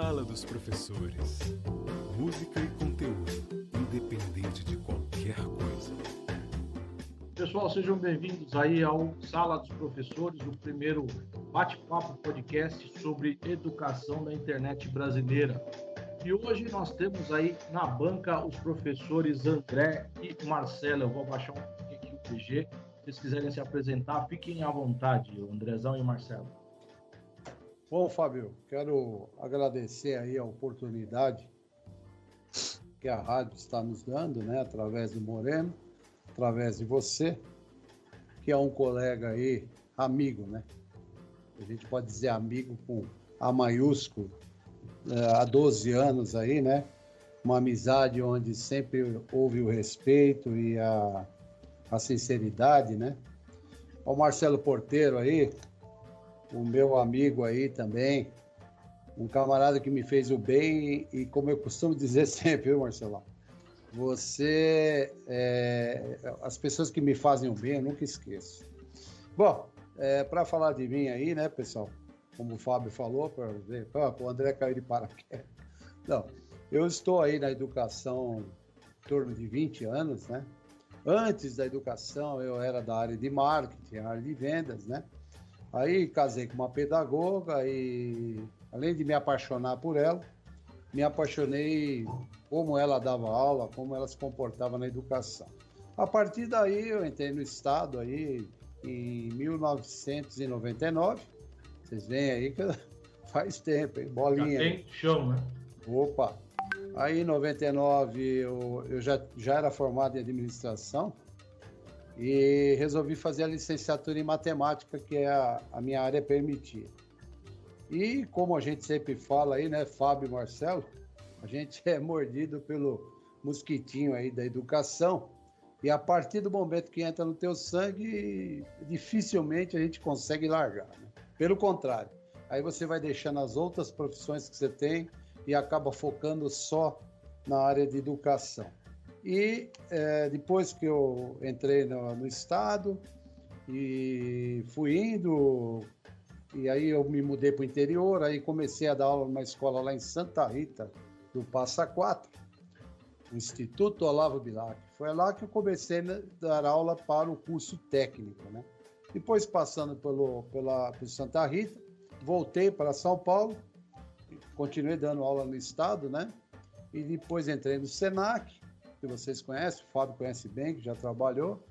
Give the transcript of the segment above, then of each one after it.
Sala dos Professores. Música e conteúdo, independente de qualquer coisa. Pessoal, sejam bem-vindos aí ao Sala dos Professores, o primeiro bate-papo podcast sobre educação na internet brasileira. E hoje nós temos aí na banca os professores André e Marcelo. Eu vou baixar um pouquinho aqui o PG. Se vocês quiserem se apresentar, fiquem à vontade, Andrezão e Marcelo. Bom, Fábio, quero agradecer aí a oportunidade que a rádio está nos dando, né, através do Moreno, através de você, que é um colega aí, amigo, né? A gente pode dizer amigo com A maiúsculo, é, há 12 anos aí, né? Uma amizade onde sempre houve o respeito e a, a sinceridade, né? O Marcelo Porteiro aí, o meu amigo aí também, um camarada que me fez o bem e, como eu costumo dizer sempre, viu, Marcelão? Você, é, as pessoas que me fazem o bem, eu nunca esqueço. Bom, é, para falar de mim aí, né, pessoal? Como o Fábio falou, para ver, o André caiu de paraquedas. Não, eu estou aí na educação em torno de 20 anos, né? Antes da educação, eu era da área de marketing, área de vendas, né? Aí casei com uma pedagoga e, além de me apaixonar por ela, me apaixonei como ela dava aula, como ela se comportava na educação. A partir daí, eu entrei no Estado aí em 1999. Vocês veem aí que faz tempo, hein? Bolinha. Já tem chão, né? Opa! Aí em 99 eu, eu já, já era formado em administração e resolvi fazer a licenciatura em matemática, que é a, a minha área permitida. E como a gente sempre fala aí, né, Fábio e Marcelo, a gente é mordido pelo mosquitinho aí da educação. E a partir do momento que entra no teu sangue, dificilmente a gente consegue largar. Né? Pelo contrário, aí você vai deixando as outras profissões que você tem e acaba focando só na área de educação. E é, depois que eu entrei no, no, Estado e fui indo, e aí eu me mudei para o interior, aí comecei a dar aula numa escola lá em Santa Rita, do Passa Quatro, Instituto Olavo Bilac. Foi lá que eu comecei a dar aula para o curso técnico, né? Depois, passando pelo, pela, por Santa Rita, voltei para São Paulo, continuei dando aula no Estado, né? E depois entrei no SENAC, que vocês conhecem, o Fábio conhece bem, que já trabalhou.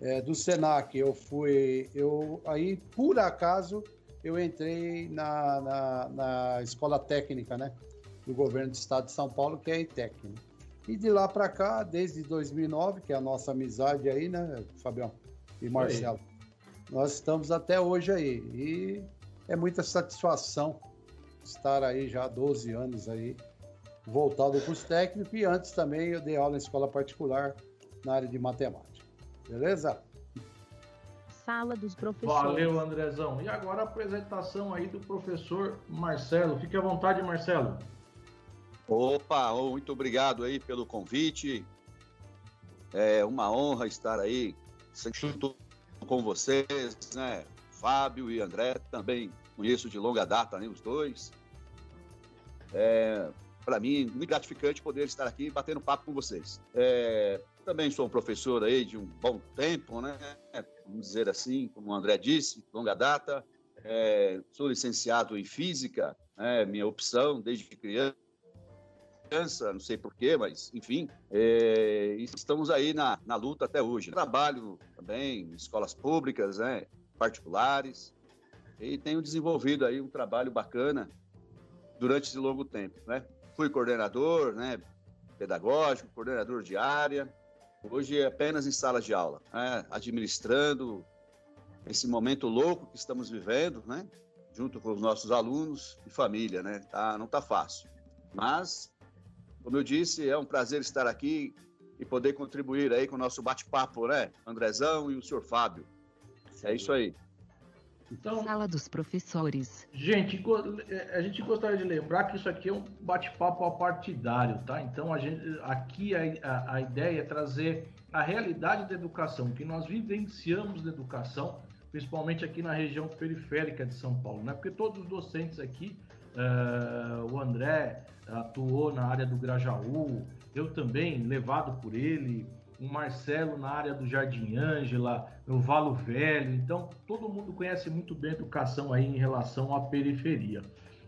É, do Senac, eu fui. Eu, aí, por acaso, eu entrei na, na, na, escola técnica, né? Do governo do estado de São Paulo, que é a ITEC. Né? E de lá para cá, desde 2009, que é a nossa amizade aí, né, Fabião e Marcelo, aí. nós estamos até hoje aí. E é muita satisfação estar aí já há 12 anos aí voltado ao curso técnico e antes também eu dei aula em escola particular na área de matemática. Beleza? Sala dos professores. Valeu, Andrezão. E agora a apresentação aí do professor Marcelo. Fique à vontade, Marcelo. Opa, muito obrigado aí pelo convite. É uma honra estar aí junto com vocês, né? Fábio e André também conheço de longa data, né, os dois. É, para mim, muito gratificante poder estar aqui batendo papo com vocês. É, também sou um professor aí de um bom tempo, né? Vamos dizer assim, como o André disse, longa data. É, sou licenciado em Física, é minha opção desde criança não sei porquê, mas enfim, é, estamos aí na, na luta até hoje. Trabalho também em escolas públicas, né, particulares, e tenho desenvolvido aí um trabalho bacana durante esse longo tempo, né? Fui coordenador, né, pedagógico, coordenador de área. Hoje é apenas em sala de aula, né, administrando esse momento louco que estamos vivendo, né, junto com os nossos alunos e família, né? Tá, não tá fácil. Mas, como eu disse, é um prazer estar aqui e poder contribuir aí com o nosso bate-papo, né? Andrezão e o senhor Fábio. É isso aí. Então, Sala dos professores. Gente, é, a gente gostaria de lembrar que isso aqui é um bate-papo apartidário, tá? Então, a gente, aqui a, a, a, ideia é trazer a realidade da educação, que nós vivenciamos da educação, principalmente aqui na região periférica de São Paulo, né? Porque todos os docentes aqui, uh, o André atuou na área do Grajaú, eu também, levado por ele, o Marcelo na área do Jardim Ângela, no Valo Velho. Então, todo mundo conhece muito bem a educação aí em relação à periferia.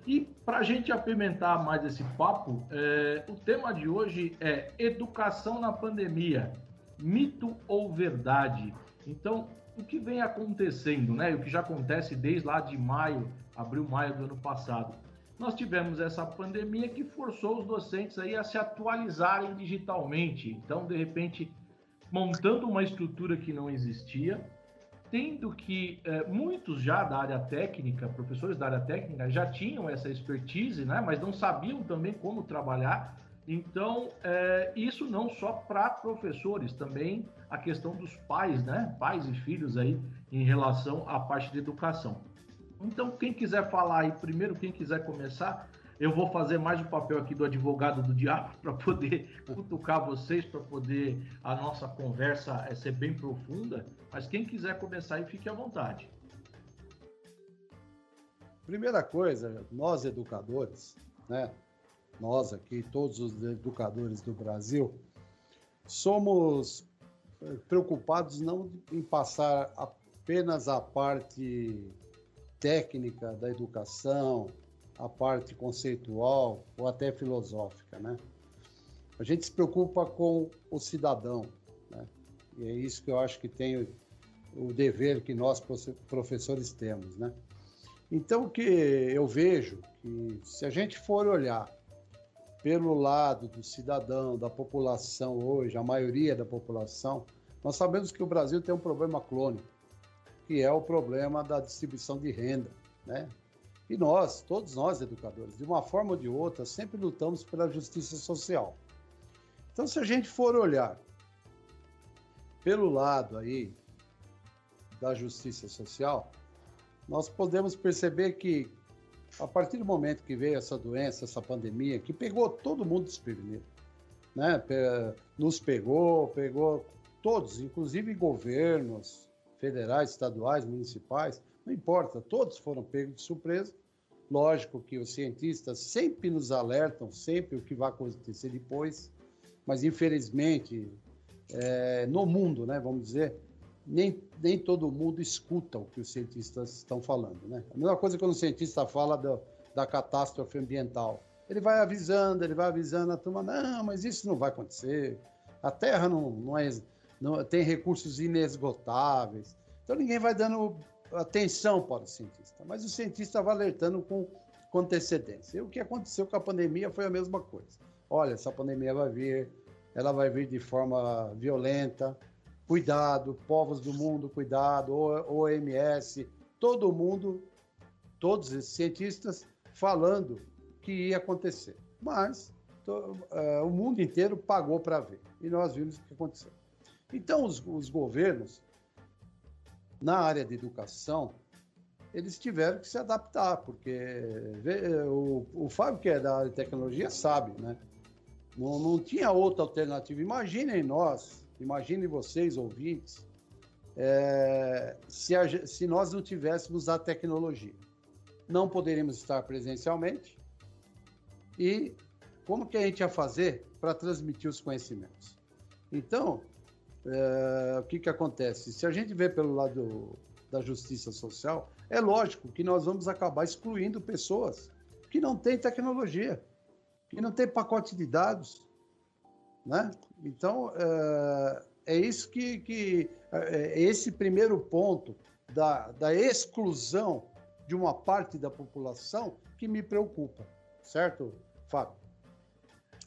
E para a gente apimentar mais esse papo, é, o tema de hoje é educação na pandemia, mito ou verdade? Então, o que vem acontecendo, né? O que já acontece desde lá de maio, abril, maio do ano passado. Nós tivemos essa pandemia que forçou os docentes aí a se atualizarem digitalmente. Então, de repente, montando uma estrutura que não existia, tendo que é, muitos já da área técnica, professores da área técnica, já tinham essa expertise, né, mas não sabiam também como trabalhar. Então, é, isso não só para professores, também a questão dos pais, né, pais e filhos aí, em relação à parte de educação. Então, quem quiser falar aí primeiro, quem quiser começar, eu vou fazer mais o papel aqui do advogado do diabo para poder cutucar vocês, para poder a nossa conversa é, ser bem profunda. Mas quem quiser começar aí, fique à vontade. Primeira coisa, nós educadores, né? Nós aqui, todos os educadores do Brasil, somos eh, preocupados não em passar apenas a parte técnica da educação, a parte conceitual ou até filosófica, né? A gente se preocupa com o cidadão, né? E é isso que eu acho que tem o dever que nós professores temos, né? Então que eu vejo que se a gente for olhar pelo lado do cidadão, da população hoje, a maioria da população, nós sabemos que o Brasil tem um problema crônico, que é o problema da distribuição de renda, né? E nós, todos nós educadores, de uma forma ou de outra, sempre lutamos pela justiça social. Então, se a gente for olhar pelo lado aí da justiça social, nós podemos perceber que a partir do momento que veio essa doença, essa pandemia, que pegou todo mundo desprevenido, né? Nos pegou, pegou todos, inclusive governos federais, estaduais, municipais, não importa, todos foram pegos de surpresa Lógico que os cientistas sempre nos alertam, sempre o que vai acontecer depois, mas infelizmente, é, no mundo, né, vamos dizer, nem, nem todo mundo escuta o que os cientistas estão falando. Né? A mesma coisa quando o cientista fala do, da catástrofe ambiental. Ele vai avisando, ele vai avisando a turma, não, mas isso não vai acontecer. A Terra não, não, é, não tem recursos inesgotáveis. Então ninguém vai dando atenção para o cientista, mas o cientista vai alertando com, com antecedência. E o que aconteceu com a pandemia foi a mesma coisa. Olha, essa pandemia vai vir, ela vai vir de forma violenta, cuidado, povos do mundo, cuidado, OMS, todo mundo, todos esses cientistas falando que ia acontecer. Mas to, uh, o mundo inteiro pagou para ver e nós vimos o que aconteceu. Então, os, os governos na área de educação, eles tiveram que se adaptar, porque o, o Fábio, que é da área de tecnologia, sabe, né? Não, não tinha outra alternativa. Imaginem nós, imaginem vocês, ouvintes, é, se, a, se nós não tivéssemos a tecnologia. Não poderíamos estar presencialmente e como que a gente ia fazer para transmitir os conhecimentos? Então, é, o que, que acontece? Se a gente vê pelo lado da justiça social, é lógico que nós vamos acabar excluindo pessoas que não têm tecnologia, que não têm pacote de dados. Né? Então, é, é isso que, que é, é esse primeiro ponto da, da exclusão de uma parte da população que me preocupa, certo, Fábio?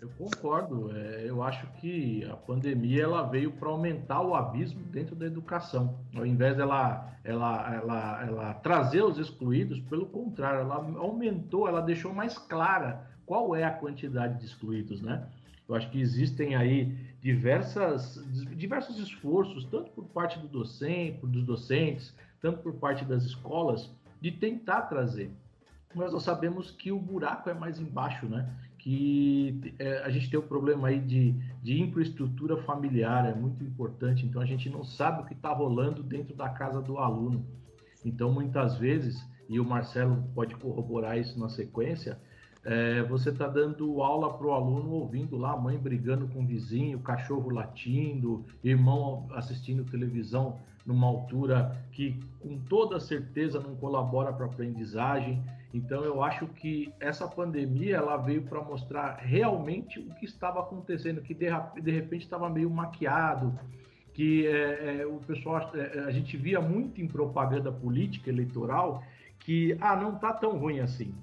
Eu concordo. É, eu acho que a pandemia ela veio para aumentar o abismo dentro da educação. Ao invés dela ela, ela, ela trazer os excluídos, pelo contrário, ela aumentou, ela deixou mais clara qual é a quantidade de excluídos, né? Eu acho que existem aí diversas, diversos esforços, tanto por parte do docente, dos docentes, tanto por parte das escolas, de tentar trazer. Mas nós sabemos que o buraco é mais embaixo, né? Que é, a gente tem o um problema aí de, de infraestrutura familiar, é muito importante, então a gente não sabe o que está rolando dentro da casa do aluno. Então, muitas vezes, e o Marcelo pode corroborar isso na sequência, é, você está dando aula para o aluno ouvindo lá a mãe brigando com o vizinho, cachorro latindo, irmão assistindo televisão numa altura que com toda certeza não colabora para a aprendizagem. Então eu acho que essa pandemia ela veio para mostrar realmente o que estava acontecendo, que de, de repente estava meio maquiado, que é, é, o pessoal é, a gente via muito em propaganda política eleitoral que ah não está tão ruim assim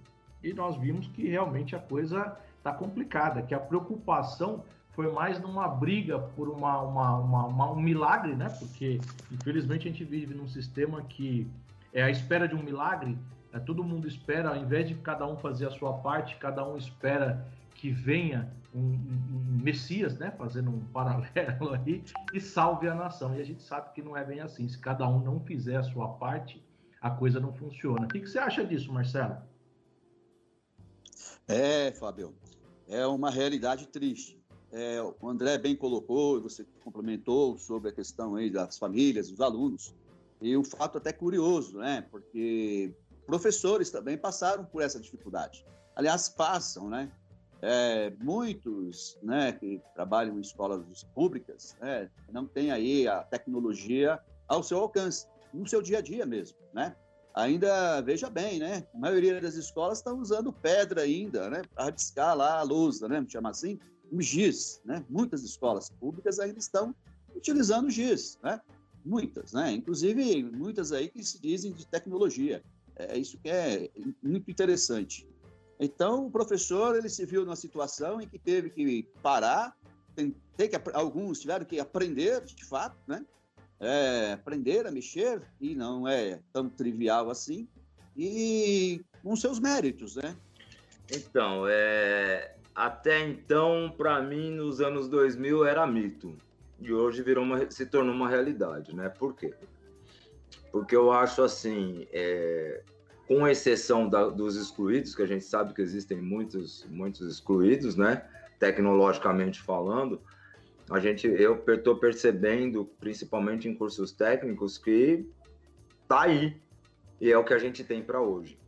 e nós vimos que realmente a coisa está complicada, que a preocupação foi mais numa briga por uma, uma, uma, uma, um milagre, né? Porque, infelizmente, a gente vive num sistema que é a espera de um milagre, é, todo mundo espera, ao invés de cada um fazer a sua parte, cada um espera que venha um, um, um Messias, né? Fazendo um paralelo aí, e salve a nação. E a gente sabe que não é bem assim. Se cada um não fizer a sua parte, a coisa não funciona. O que, que você acha disso, Marcelo? É, Fábio, é uma realidade triste. É, o André bem colocou, você complementou sobre a questão aí das famílias, dos alunos. E um fato até curioso, né? Porque professores também passaram por essa dificuldade. Aliás, passam, né? É, muitos né, que trabalham em escolas públicas né, não têm aí a tecnologia ao seu alcance, no seu dia a dia mesmo, né? ainda, veja bem, né? A maioria das escolas estão usando pedra ainda, né? Para riscar lá a lousa, né? Chama assim, o giz, né? Muitas escolas públicas ainda estão utilizando giz, né? Muitas, né? Inclusive, muitas aí que se dizem de tecnologia. É isso que é muito interessante. Então, o professor, ele se viu numa situação em que teve que parar, tem, tem que, alguns tiveram que aprender, de fato, né? é, aprender a mexer, e não é tão trivial assim, e com seus méritos, né? Então, é, até então, para mim, nos anos 2000 era mito, e hoje virou uma, se tornou uma realidade, né? Por quê? Porque eu acho assim, é, com exceção da, dos excluídos, que a gente sabe que existem muitos, muitos excluídos, né? Tecnologicamente falando, a gente, eu estou percebendo, principalmente em cursos técnicos, que tá aí e é o que a gente tem para hoje.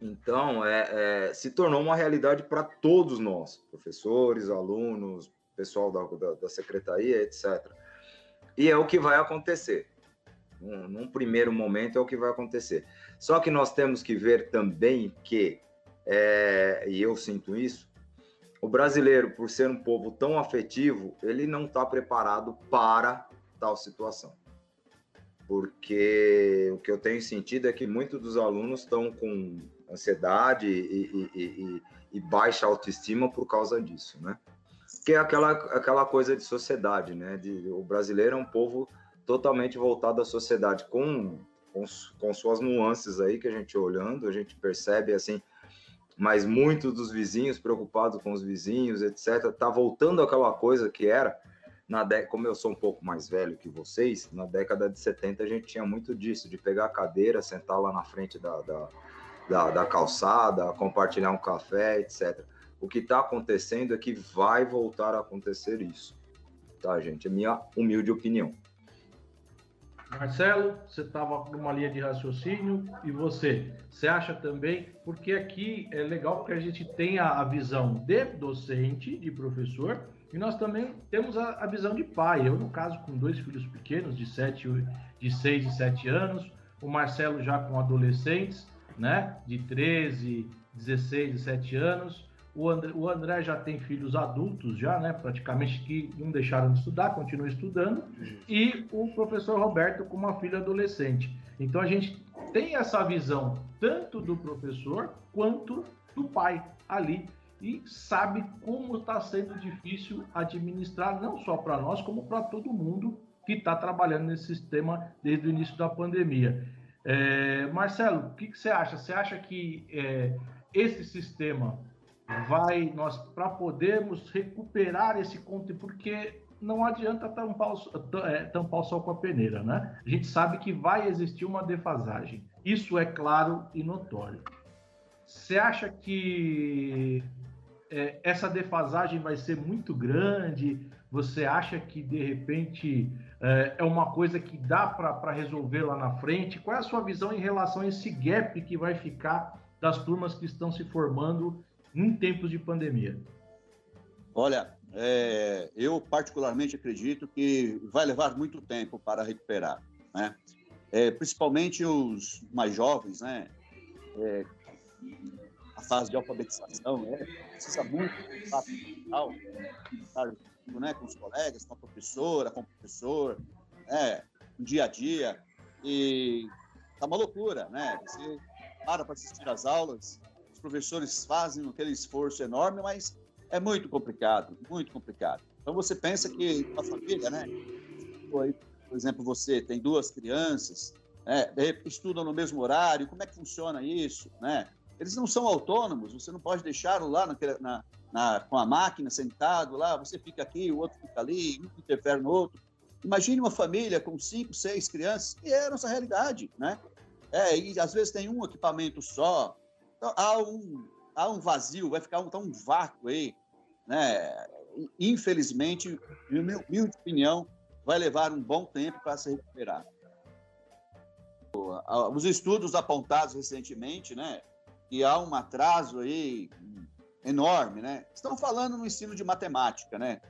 Então, é, é, se tornou uma realidade para todos nós, professores, alunos, pessoal da, da, da, secretaria, etc. E é o que vai acontecer. Num, primeiro momento é o que vai acontecer. Só que nós temos que ver também que, é, e eu sinto isso, o brasileiro, por ser um povo tão afetivo, ele não está preparado para tal situação. Porque o que eu tenho sentido é que muitos dos alunos estão com ansiedade e, e, e, e, baixa autoestima por causa disso, né? Que é aquela, aquela coisa de sociedade, né? De, o brasileiro é um povo totalmente voltado à sociedade, com, com, com suas nuances aí que a gente olhando, a gente percebe, assim, mas muitos dos vizinhos preocupados com os vizinhos, etc., tá voltando àquela coisa que era na década, como eu sou um pouco mais velho que vocês, na década de 70 a gente tinha muito disso, de pegar a cadeira, sentar lá na frente da, da, da, da calçada, compartilhar um café, etc. O que está acontecendo é que vai voltar a acontecer isso, tá, gente? É minha humilde opinião. Marcelo, você estava numa linha de raciocínio e você, você acha também? Porque aqui é legal porque a gente tem a, visão de docente, de professor, e nós também temos a, a, visão de pai. Eu, no caso, com dois filhos pequenos, de, sete, de 6 e 7 anos, o Marcelo já com adolescentes, né, de 13, 16 e 7 anos, o André, o André, já tem filhos adultos, já, né? Praticamente que não deixaram de estudar, continuam estudando. E o professor Roberto com uma filha adolescente. Então a gente tem essa visão tanto do professor quanto do pai ali e sabe como está sendo difícil administrar não só para nós como para todo mundo que está trabalhando nesse sistema desde o início da pandemia. É, Marcelo, o que, que, você acha? Você acha que é, esse sistema vai nós para podermos recuperar esse conteúdo, porque não adianta tampar o, é, tampar o sol com a peneira, né? A gente sabe que vai existir uma defasagem. Isso é claro e notório. Você acha que é, essa defasagem vai ser muito grande? Você acha que, de repente, é, é uma coisa que dá para resolver lá na frente? Qual é a sua visão em relação a esse gap que vai ficar das turmas que estão se formando em tempos de pandemia? Olha, é, eu particularmente acredito que vai levar muito tempo para recuperar, né? É, principalmente os mais jovens, né? É, a fase de alfabetização, né? Precisa muito estar né, com os colegas, com a professora, com o professor, né, no dia a dia. E tá uma loucura, né? Você para para assistir às aulas, professores fazem aquele esforço enorme, mas é muito complicado, muito complicado. Então você pensa que a família, né? Por exemplo, você tem duas crianças, né, estudam no mesmo horário, como é que funciona isso, né? Eles não são autônomos, você não pode deixá-lo lá na, na, com a máquina sentado lá, você fica aqui, o outro fica ali, um interfere no outro. Imagine uma família com cinco, seis crianças, e é a nossa realidade, né? É, e às vezes tem um equipamento só, então, há um, há um vazio, vai ficar um, tá um vácuo aí, né? Infelizmente, na minha opinião, vai levar um bom tempo para se recuperar. Os estudos apontados recentemente, né, que há um atraso aí enorme, né? Estão falando no ensino de matemática, né?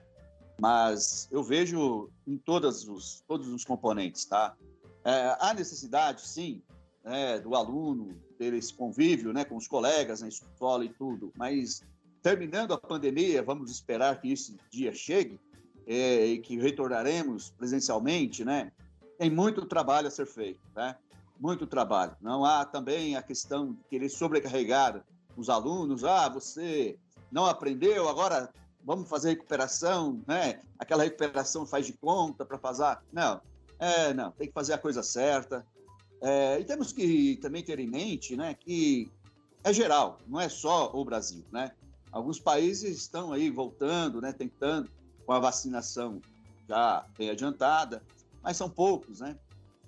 Mas eu vejo em todos os, todos os componentes, tá? É, há necessidade, sim, né, do aluno ter esse convívio né, com os colegas na escola e tudo, mas terminando a pandemia, vamos esperar que esse dia chegue é, e que retornaremos presencialmente, né? Tem muito trabalho a ser feito, né? Muito trabalho. Não há também a questão de querer sobrecarregar os alunos. Ah, você não aprendeu, agora vamos fazer recuperação, né? Aquela recuperação faz de conta para fazer. Não, é, não, tem que fazer a coisa certa. É, e temos que também ter em mente, né, que é geral, não é só o Brasil, né? Alguns países estão aí voltando, né, tentando com a vacinação já bem adiantada, mas são poucos, né?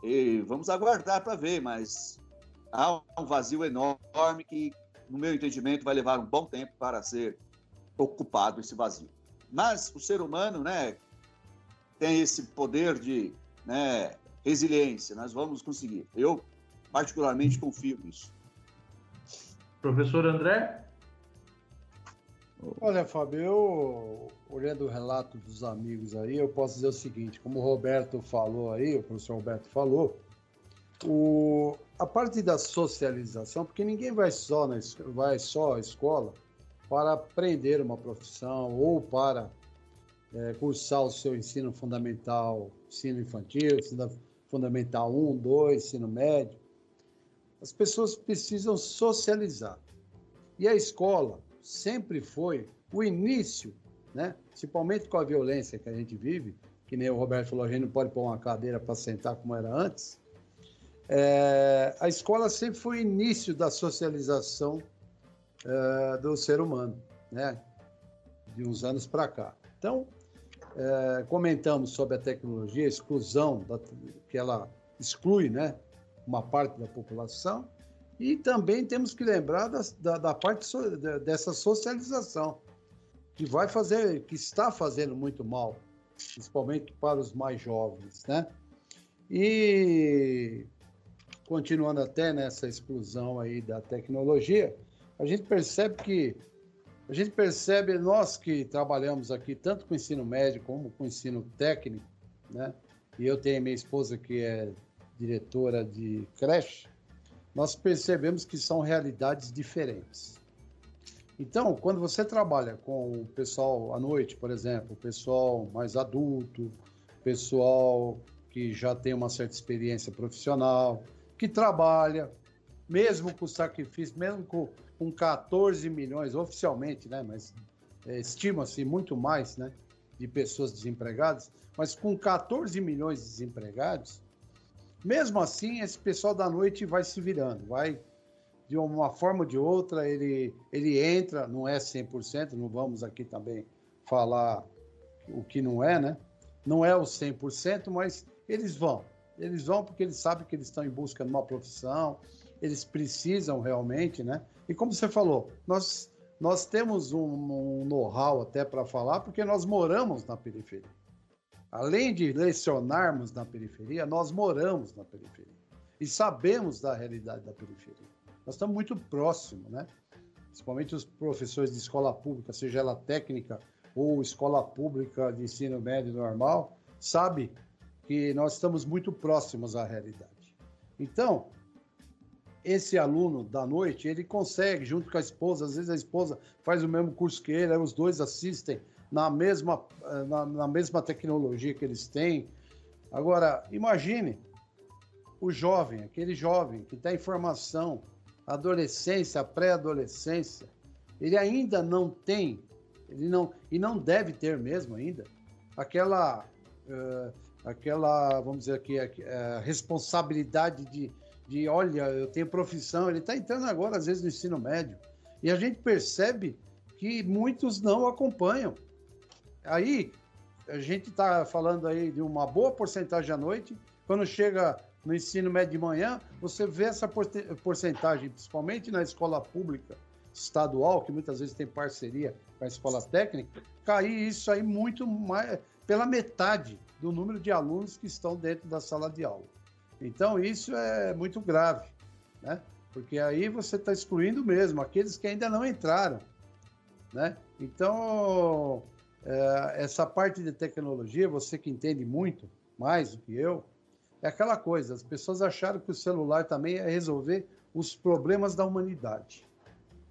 E vamos aguardar para ver, mas há um vazio enorme que, no meu entendimento, vai levar um bom tempo para ser ocupado esse vazio. Mas o ser humano, né, tem esse poder de né, resiliência. Nós vamos conseguir. Eu, particularmente, confio nisso. Professor André? Olha, Fábio, eu, olhando o relato dos amigos aí, eu posso dizer o seguinte: como o Roberto falou aí, o professor Roberto falou, o, a parte da socialização, porque ninguém vai só, na, vai só à escola para aprender uma profissão ou para é, cursar o seu ensino fundamental, ensino infantil, ensino fundamental 1, 2, ensino médio. As pessoas precisam socializar. E a escola, sempre foi o início, né? principalmente com a violência que a gente vive, que nem o Roberto falou, a gente não pode pôr uma cadeira para sentar como era antes. É, a escola sempre foi o início da socialização é, do ser humano, né? de uns anos para cá. Então, é, comentamos sobre a tecnologia, a exclusão, da, que ela exclui né, uma parte da população, e também temos que lembrar da, da, da parte so, dessa socialização, que vai fazer, que está fazendo muito mal, principalmente para os mais jovens, né? E continuando até nessa exclusão aí da tecnologia, a gente percebe que a gente percebe nós que trabalhamos aqui tanto com ensino médio como com ensino técnico, né? E eu tenho minha esposa que é diretora de creche nós percebemos que são realidades diferentes. Então, quando você trabalha com o pessoal à noite, por exemplo, o pessoal mais adulto, pessoal que já tem uma certa experiência profissional, que trabalha, mesmo com sacrifício, mesmo com, com 14 milhões oficialmente, né, mas é, estima-se muito mais, né, de pessoas desempregadas, mas com 14 milhões de desempregados, mesmo assim, esse pessoal da noite vai se virando, vai de uma forma ou de outra, ele, ele entra, não é 100%, não vamos aqui também falar o que não é, né? Não é o 100%, mas eles vão. Eles vão porque eles sabem que eles estão em busca de uma profissão, eles precisam realmente, né? E como você falou, nós, nós temos um, um know-how até para falar, porque nós moramos na periferia. Além de lecionarmos na periferia, nós moramos na periferia e sabemos da realidade da periferia. Nós estamos muito próximos, né? Principalmente os professores de escola pública, seja ela técnica ou escola pública de ensino médio normal, sabe que nós estamos muito próximos à realidade. Então, esse aluno da noite, ele consegue, junto com a esposa, às vezes a esposa faz o mesmo curso que ele, os dois assistem na mesma, eh, na, na mesma tecnologia que eles têm. Agora, imagine o jovem, aquele jovem que está em formação, adolescência, pré-adolescência, ele ainda não tem, ele não, e não deve ter mesmo ainda, aquela, uh, aquela vamos dizer aqui, uh, responsabilidade de de olha, eu tenho profissão, ele está entrando agora, às vezes, no ensino médio. E a gente percebe que muitos não acompanham. Aí, a gente está falando aí de uma boa porcentagem à noite, quando chega no ensino médio de manhã, você vê essa porcentagem, principalmente na escola pública estadual, que muitas vezes tem parceria com a escola técnica, cair isso aí muito mais, pela metade do número de alunos que estão dentro da sala de aula. Então, isso é muito grave, né? Porque aí você está excluindo mesmo aqueles que ainda não entraram, né? Então, é, essa parte de tecnologia, você que entende muito, mais do que eu, é aquela coisa, as pessoas acharam que o celular também é resolver os problemas da humanidade.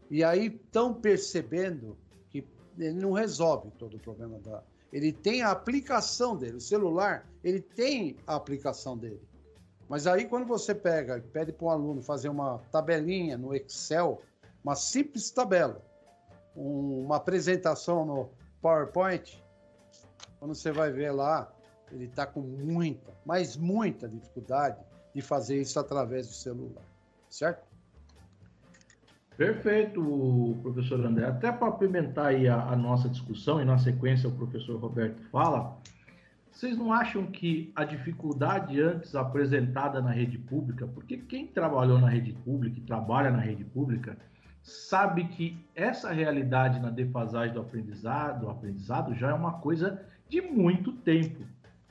E aí estão percebendo que ele não resolve todo o problema da... Ele tem a aplicação dele, o celular, ele tem a aplicação dele. Mas aí, quando você pega e pede para um aluno fazer uma tabelinha no Excel, uma simples tabela, um, uma apresentação no PowerPoint, quando você vai ver lá, ele está com muita, mas muita dificuldade de fazer isso através do celular, certo? Perfeito, professor André. Até para apimentar aí a, a nossa discussão, e na sequência o professor Roberto fala, vocês não acham que a dificuldade antes apresentada na rede pública, porque quem trabalhou na rede pública e trabalha na rede pública, sabe que essa realidade na defasagem do aprendizado, do aprendizado já é uma coisa de muito tempo.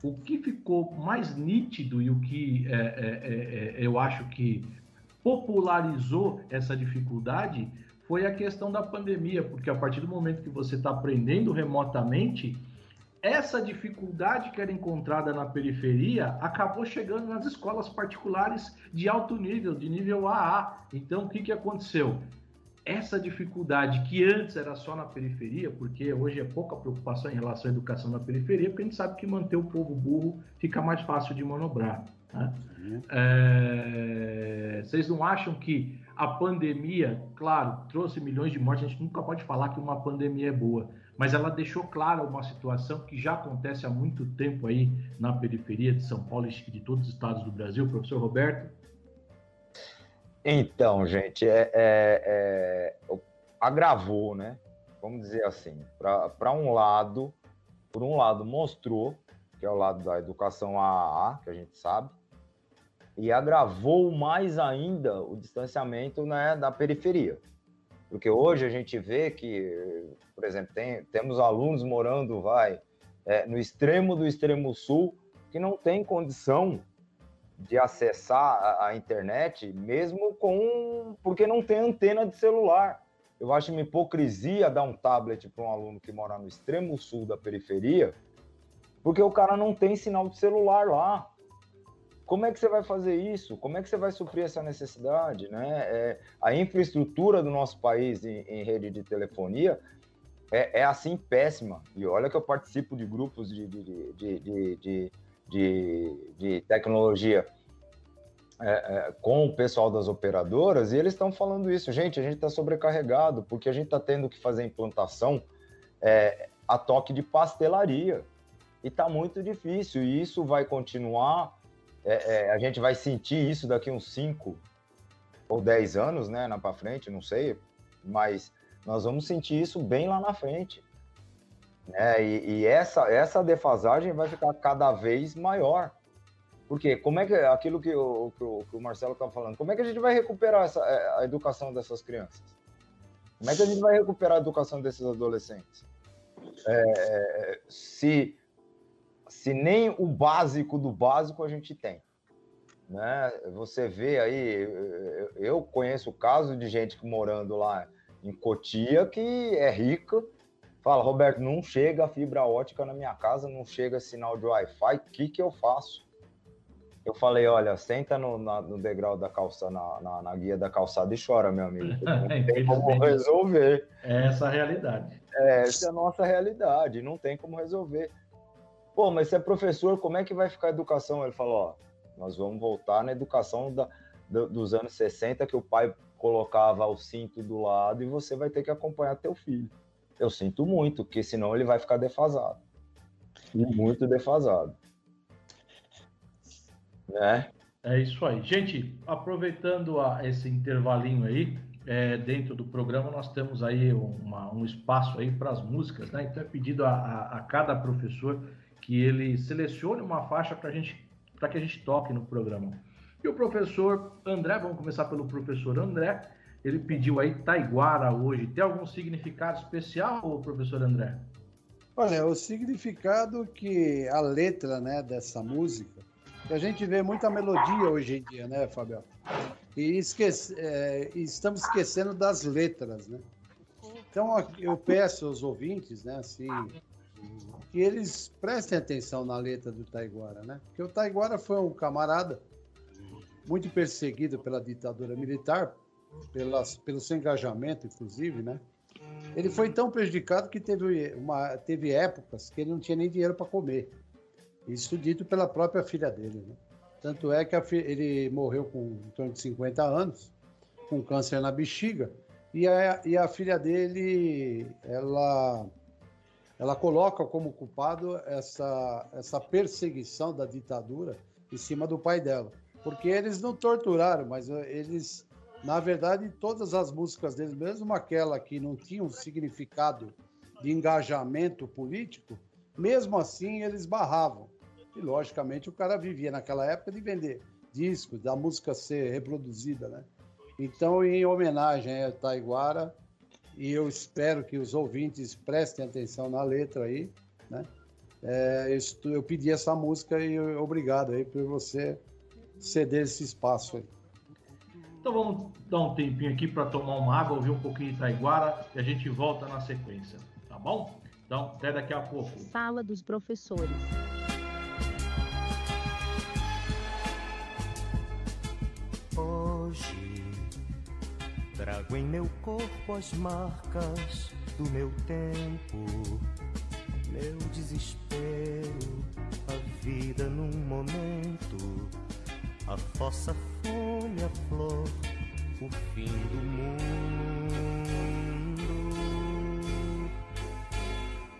O que ficou mais nítido e o que é, é, é, é eu acho que popularizou essa dificuldade foi a questão da pandemia, porque a partir do momento que você está aprendendo remotamente, essa dificuldade que era encontrada na periferia acabou chegando nas escolas particulares de alto nível, de nível AA. Então, o que, que aconteceu? Essa dificuldade que antes era só na periferia, porque hoje é pouca preocupação em relação à educação na periferia, porque a gente sabe que manter o povo burro fica mais fácil de manobrar. Né? É... Vocês não acham que a pandemia, claro, trouxe milhões de mortes, a gente nunca pode falar que uma pandemia é boa, mas ela deixou clara uma situação que já acontece há muito tempo aí na periferia de São Paulo e de todos os estados do Brasil. Professor Roberto? Então, gente, é, é, é agravou, né? Vamos dizer assim, para um lado, por um lado mostrou, que é o lado da educação AAA, que a gente sabe, e agravou mais ainda o distanciamento né, da periferia. Porque hoje a gente vê que, por exemplo, tem, temos alunos morando, vai, é, no extremo do extremo sul, que não tem condição de acessar a, a, internet, mesmo com porque não tem antena de celular. Eu acho uma hipocrisia dar um tablet para um aluno que mora no extremo sul da periferia, porque o cara não tem sinal de celular lá. Como é que você vai fazer isso? Como é que você vai suprir essa necessidade? Né? É, a infraestrutura do nosso país em, em rede de telefonia é, é, assim péssima. E olha que eu participo de grupos de, de, de, de, de tecnologia é, é, com o pessoal das operadoras e eles estão falando isso. Gente, a gente está sobrecarregado porque a gente está tendo que fazer implantação é, a toque de pastelaria. E está muito difícil. E isso vai continuar é, é, a gente vai sentir isso daqui uns 5 ou 10 anos, né, na para frente, não sei, mas nós vamos sentir isso bem lá na frente. Né? E, e essa, essa defasagem vai ficar cada vez maior. Porque como é que aquilo que o, que o, que o Marcelo estava falando, como é que a gente vai recuperar essa, é, a educação dessas crianças? Como é que a gente vai recuperar a educação desses adolescentes? É, se, se nem o básico do básico a gente tem. Né? Você vê aí, eu conheço casos de gente que morando lá em Cotia que é rica, fala, Roberto, não chega fibra ótica na minha casa, não chega sinal de Wi-Fi, o que, que eu faço? Eu falei, olha, senta no, na, no degrau da calça, na, na, na, guia da calçada e chora, meu amigo. Não tem como resolver. É essa a realidade. É, essa é a nossa realidade, não tem como resolver. Pô, mas você é professor, como é que vai ficar a educação? Ele falou, ó, nós vamos voltar na educação da, do, dos anos 60, que o pai colocava o cinto do lado e você vai ter que acompanhar teu filho. Eu sinto muito, porque senão ele vai ficar defasado. Muito defasado. Né? É isso aí. Gente, aproveitando a, esse intervalinho aí, é, dentro do programa nós temos aí uma, um espaço aí para as músicas, né? Então é pedido a, a, a, cada professor que ele selecione uma faixa para que a gente toque no programa. E o professor André, vamos começar pelo professor André, ele pediu aí Taiguara hoje. Tem algum significado especial, professor André? Olha, o significado que a letra né, dessa música a gente vê muita melodia hoje em dia, né, Fabião? E esquece, é, estamos esquecendo das letras, né? Então eu peço aos ouvintes, né, assim, que eles prestem atenção na letra do Taiguara, né? Porque o Taiguara foi um camarada muito perseguido pela ditadura militar, pelas, pelo seu engajamento, inclusive, né? Ele foi tão prejudicado que teve, uma, teve épocas que ele não tinha nem dinheiro para comer. Isso dito pela própria filha dele. Né? Tanto é que ele morreu com em torno de 50 anos, com câncer na bexiga, e a, e a filha dele, ela, ela coloca como culpado essa, essa perseguição da ditadura em cima do pai dela. Porque eles não torturaram, mas eles, na verdade, todas as músicas deles, mesmo aquela que não tinha um significado de engajamento político, mesmo assim eles barravam. E, logicamente, o cara vivia naquela época de vender discos, da música ser reproduzida, né? Então, em homenagem a Taiguara, e eu espero que os ouvintes prestem atenção na letra aí, né? É, eu, eu pedi essa música e obrigado aí por você ceder esse espaço aí. Então vamos dar um tempinho aqui para tomar uma água, ouvir um pouquinho de Taiguara e a gente volta na sequência, tá bom? Então, até daqui a pouco. Sala dos professores. Trago em meu corpo as marcas do meu tempo, meu desespero, a vida num momento, a fossa fome, a flor, o fim do mundo.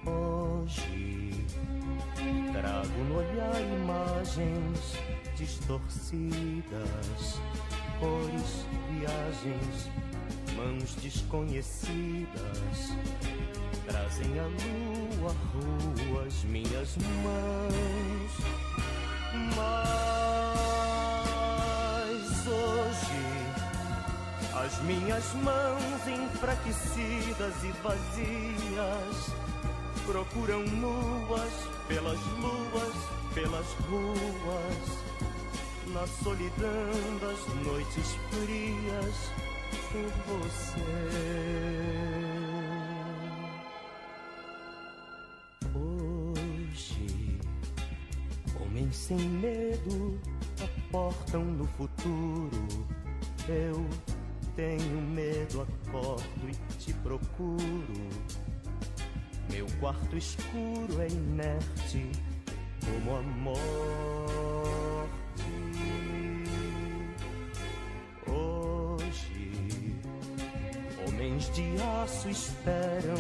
Hoje trago no olhar imagens distorcidas cores, viagens, mãos desconhecidas trazem a lua, ruas, minhas mãos. Mas hoje as minhas mãos enfraquecidas e vazias procuram nuas pelas luas, pelas ruas na solidão das noites frias por você. Hoje, homens sem medo aportam no futuro. Eu tenho medo, acordo e te procuro. Meu quarto escuro é inerte como a esperam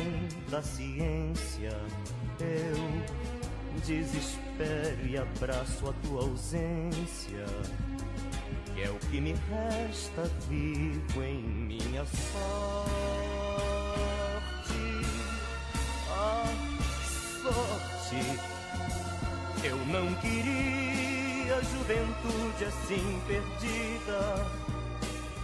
da ciência. Eu desespero e abraço a tua ausência. Que é o que me resta vivo em minha sorte. A sorte. Eu não queria juventude assim perdida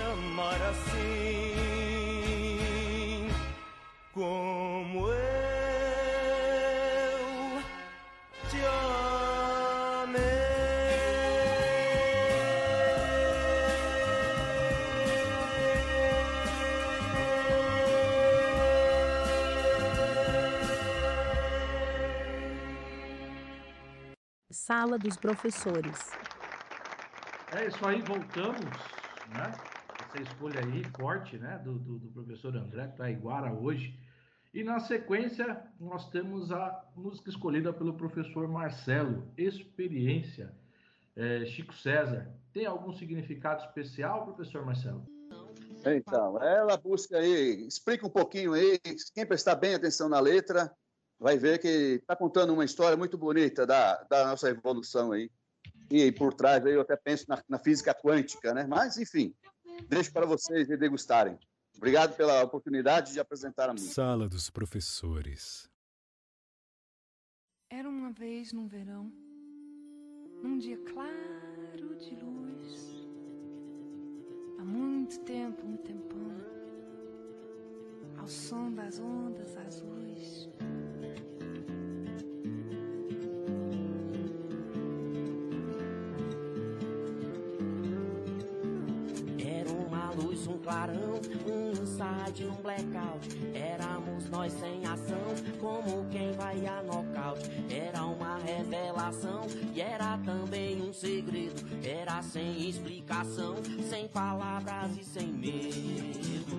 amar assim como eu te Sala dos professores. É isso aí, voltamos, né? Essa escolha aí, forte, né? Do, do, do professor André para Iguara hoje. E na sequência, nós temos a música escolhida pelo professor Marcelo, Experiência. É, Chico César, tem algum significado especial, professor Marcelo? Então, ela busca aí, explica um pouquinho aí, quem prestar bem atenção na letra vai ver que está contando uma história muito bonita da, da nossa evolução aí. E por trás aí eu até penso na, na física quântica, né? Mas, enfim, deixo para vocês degustarem. Obrigado pela oportunidade de apresentar a música. Sala dos professores. Era uma vez num verão, num dia claro de luz, há muito tempo, um tempão, ao som das ondas azuis. Clarão, um insight, um blackout. Éramos nós sem ação, como quem vai a nocaute. Era uma revelação e era também um segredo. Era sem explicação, sem palavras e sem medo.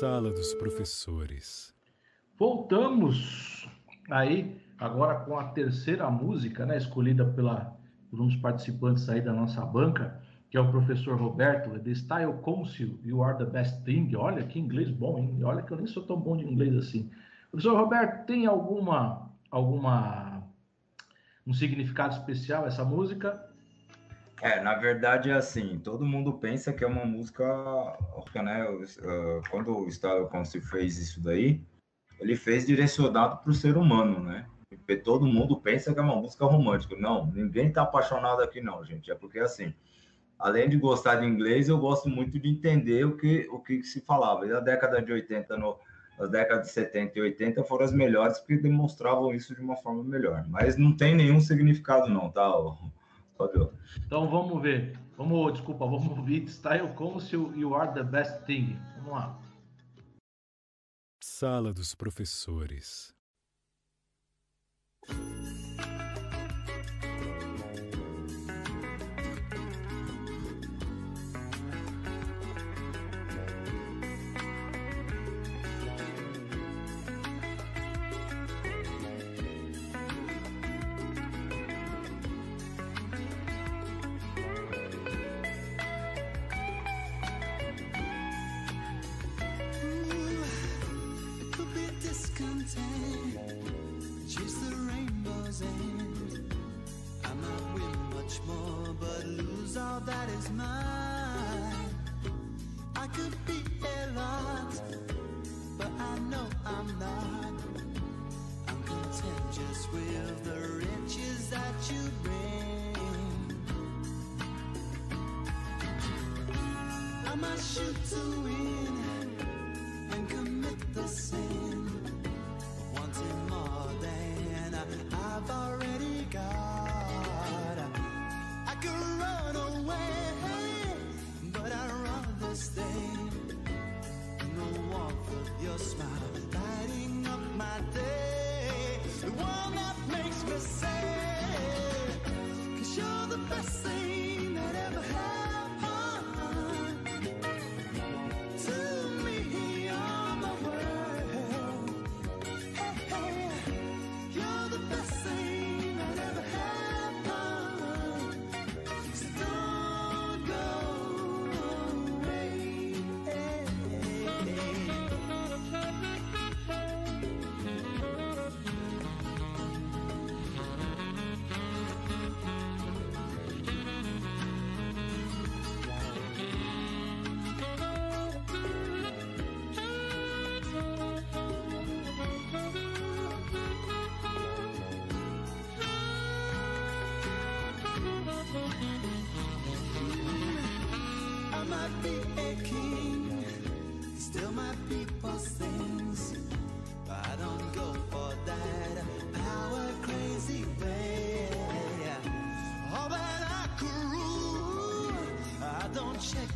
Sala dos Professores. Voltamos aí agora com a terceira música, né, escolhida pela, por um dos participantes aí da nossa banca, que é o professor Roberto, The Style Council, You Are the Best Thing. Olha que inglês bom, hein? Olha que eu nem sou tão bom de inglês assim. Professor Roberto, tem alguma alguma um significado especial essa música? É, na verdade é assim, todo mundo pensa que é uma música, né? uh, Quando o Style Council fez isso daí, ele fez direcionado para o ser humano, né? Porque todo mundo pensa que é uma música romântica. Não, ninguém tá apaixonado aqui não, gente. É porque assim, além de gostar de inglês, eu gosto muito de entender o que o que se falava. E na década de 80, no, as décadas de 70 e 80 foram as melhores porque demonstravam isso de uma forma melhor. Mas não tem nenhum significado não, tá, Fabio? Então vamos ver. Vamos, desculpa, vamos ouvir Style Council You Are the Best Thing. Vamos lá. Sala dos Professores. All that is mine. I could be a lot, but I know I'm not. I'm content just with the riches that you bring. I might shoot to win be a king, still my people sings. But I don't go for that power crazy way. Oh, All that I rule, I don't check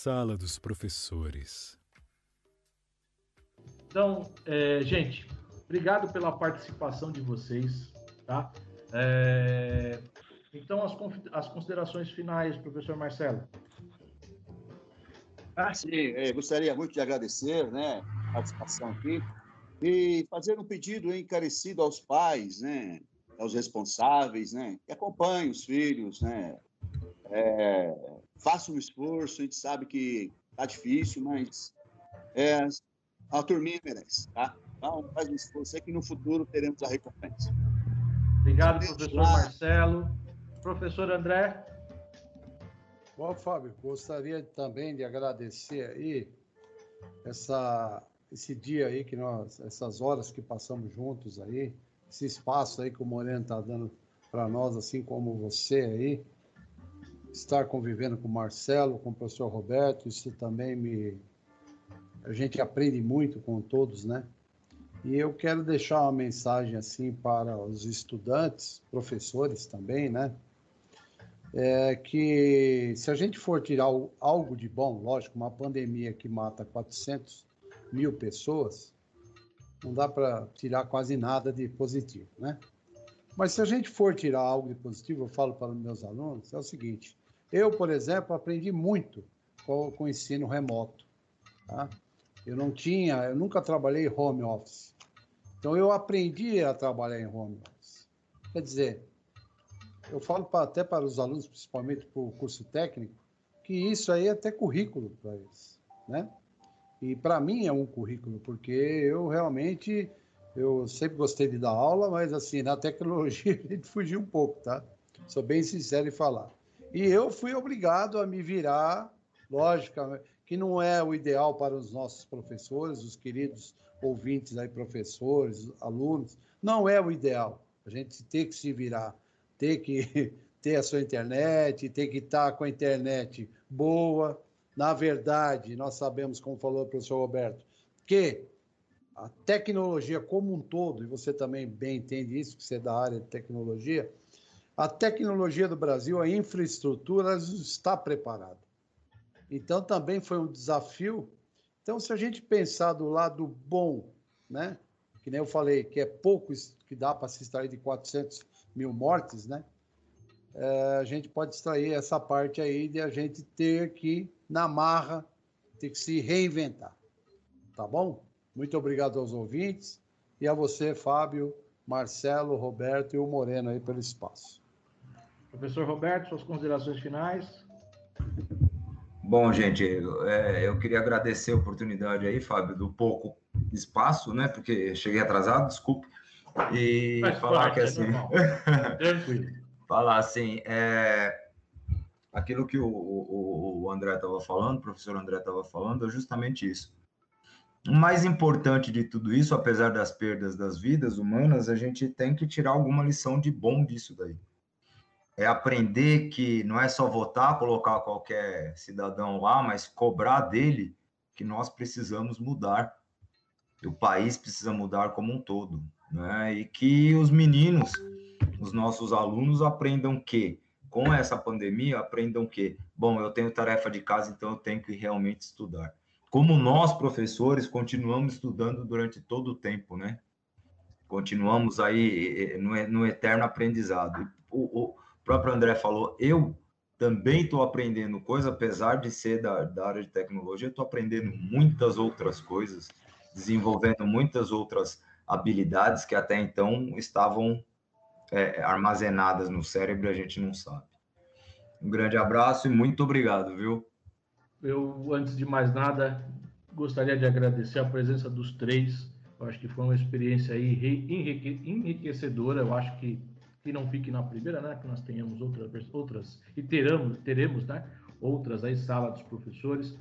Sala dos Professores. Então, é, gente, obrigado pela participação de vocês, tá? É, então, as, as considerações finais, professor Marcelo. Ah, sim, eh, gostaria muito de agradecer né, a participação aqui e fazer um pedido encarecido aos pais, né, aos responsáveis, né, que acompanhem os filhos, né, é, façam um esforço, a gente sabe que tá difícil, mas é, a turminha merece, tá? Então, faz um esforço aí que no futuro teremos a recompensa. Obrigado, professor Marcelo. Professor André. Bom, Fábio, gostaria também de agradecer aí essa, esse dia aí que nós, essas horas que passamos juntos aí, esse espaço aí que o Moreno está dando para nós, assim como você aí, estar convivendo com o Marcelo, com o professor Roberto, isso também me. A gente aprende muito com todos, né? E eu quero deixar uma mensagem assim para os estudantes, professores também, né? É que se a gente for tirar algo de bom, lógico, uma pandemia que mata 400 mil pessoas, não dá para tirar quase nada de positivo, né? Mas se a gente for tirar algo de positivo, eu falo para os meus alunos, é o seguinte: eu, por exemplo, aprendi muito com, com o ensino remoto. Tá? Eu não tinha, eu nunca trabalhei home office. Então eu aprendi a trabalhar em home office. Quer dizer, eu falo pra- até para os alunos, principalmente para o curso técnico, que isso aí é até currículo para eles, né? E para mim é um currículo, porque eu realmente eu sempre gostei de dar aula, mas assim, na tecnologia a gente fugiu um pouco, tá? Sou bem sincero em falar. E eu fui obrigado a me virar, lógico, que não é o ideal para os nossos professores, os queridos ouvintes aí, professores, alunos, não é o ideal. A gente tem que se virar, ter que ter a sua internet, ter que estar com a internet boa. Na verdade, nós sabemos, como falou o professor Roberto, que a tecnologia como um todo, e você também bem entende isso, que você é da área de tecnologia, a tecnologia do Brasil, a infraestrutura está preparada. Então, também foi um desafio. Então, se a gente pensar do lado bom, né? que nem eu falei, que é pouco que dá para se extrair de 400 mil mortes, né? É, a gente pode extrair essa parte aí de a gente ter que, na marra, ter que se reinventar. Tá bom? Muito obrigado aos ouvintes e a você, Fábio, Marcelo, Roberto e o Moreno aí pelo espaço. Professor Roberto, suas considerações finais. Bom, gente, eu, é, eu queria agradecer a oportunidade aí, Fábio, do pouco espaço, né? Porque cheguei atrasado, desculpe. E Faz falar que é assim. Tranquilo. falar assim, é, aquilo que o, o, o André estava falando, o professor André estava falando, é justamente isso. O mais importante de tudo isso, apesar das perdas das vidas humanas, a gente tem que tirar alguma lição de bom disso daí. É aprender que não é só votar, colocar qualquer cidadão lá, mas cobrar dele que nós precisamos mudar. O país precisa mudar como um todo. Né? E que os meninos, os nossos alunos aprendam que, com essa pandemia, aprendam que, bom, eu tenho tarefa de casa, então eu tenho que realmente estudar. Como nós, professores, continuamos estudando durante todo o tempo, né? Continuamos aí eh, no, no eterno aprendizado. O, o próprio André falou, eu também estou aprendendo coisa, apesar de ser da, da área de tecnologia, estou aprendendo muitas outras coisas, desenvolvendo muitas outras habilidades que até então estavam é, armazenadas no cérebro e a gente não sabe. Um grande abraço e muito obrigado, viu? Eu, antes de mais nada, gostaria de agradecer a presença dos três. Eu acho que foi uma experiência aí enriquecedora. Eu acho que, que não fique na primeira, né? Que nós tenhamos outras, outras e teremos, teremos, né? Outras aí, sala dos professores.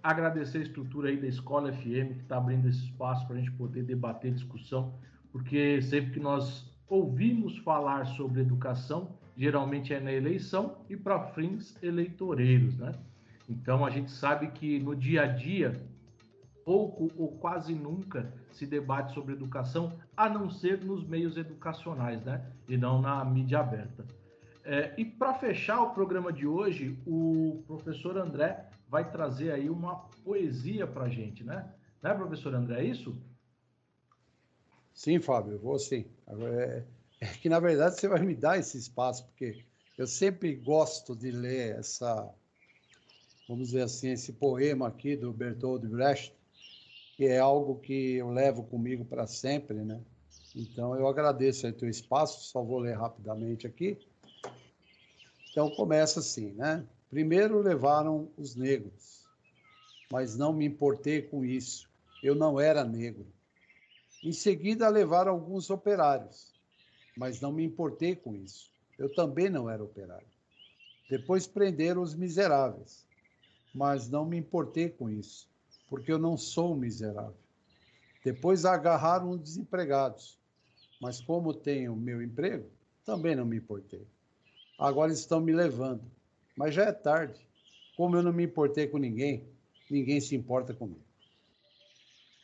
Agradecer a estrutura aí da Escola FM, que está abrindo esse espaço para a gente poder debater discussão, porque sempre que nós ouvimos falar sobre educação, geralmente é na eleição e para fins eleitoreiros, né? Então a gente sabe que no dia a dia pouco ou quase nunca se debate sobre educação, a não ser nos meios educacionais, né? E não na mídia aberta. É, e para fechar o programa de hoje, o professor André vai trazer aí uma poesia para gente, né? Né, professor André, é isso? Sim, Fábio, vou sim. É, é que, na verdade, você vai me dar esse espaço, porque eu sempre gosto de ler essa, vamos dizer assim, esse poema aqui do Bertold Brecht, que é algo que eu levo comigo para sempre, né? Então, eu agradeço aí teu espaço, só vou ler rapidamente aqui. Então, começa assim, né? Primeiro levaram os negros, mas não me importei com isso. Eu não era negro. Em seguida, levaram alguns operários, mas não me importei com isso. Eu também não era operário. Depois prenderam os miseráveis, mas não me importei com isso, porque eu não sou miserável. Depois agarraram os desempregados, mas como tenho meu emprego, também não me importei. Agora estão me levando, mas já é tarde. Como eu não me importei com ninguém, ninguém se importa comigo.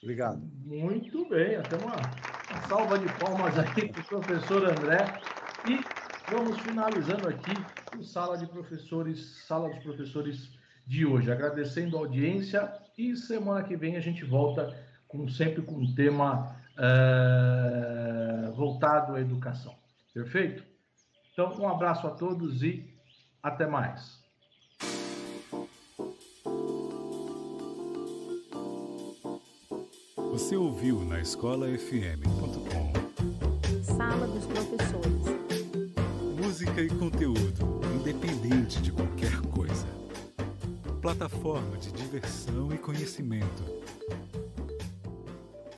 Obrigado. Muito bem, até uma, salva de palmas aí para o professor André. E vamos finalizando aqui o Sala de Professores, Sala dos Professores de hoje. Agradecendo a audiência e semana que vem a gente volta com sempre com um tema eh, voltado à educação. Perfeito? Então, um abraço a todos e até mais. Você ouviu na escolafm.com. Sala dos Professores. Música e conteúdo, independente de qualquer coisa. Plataforma de diversão e conhecimento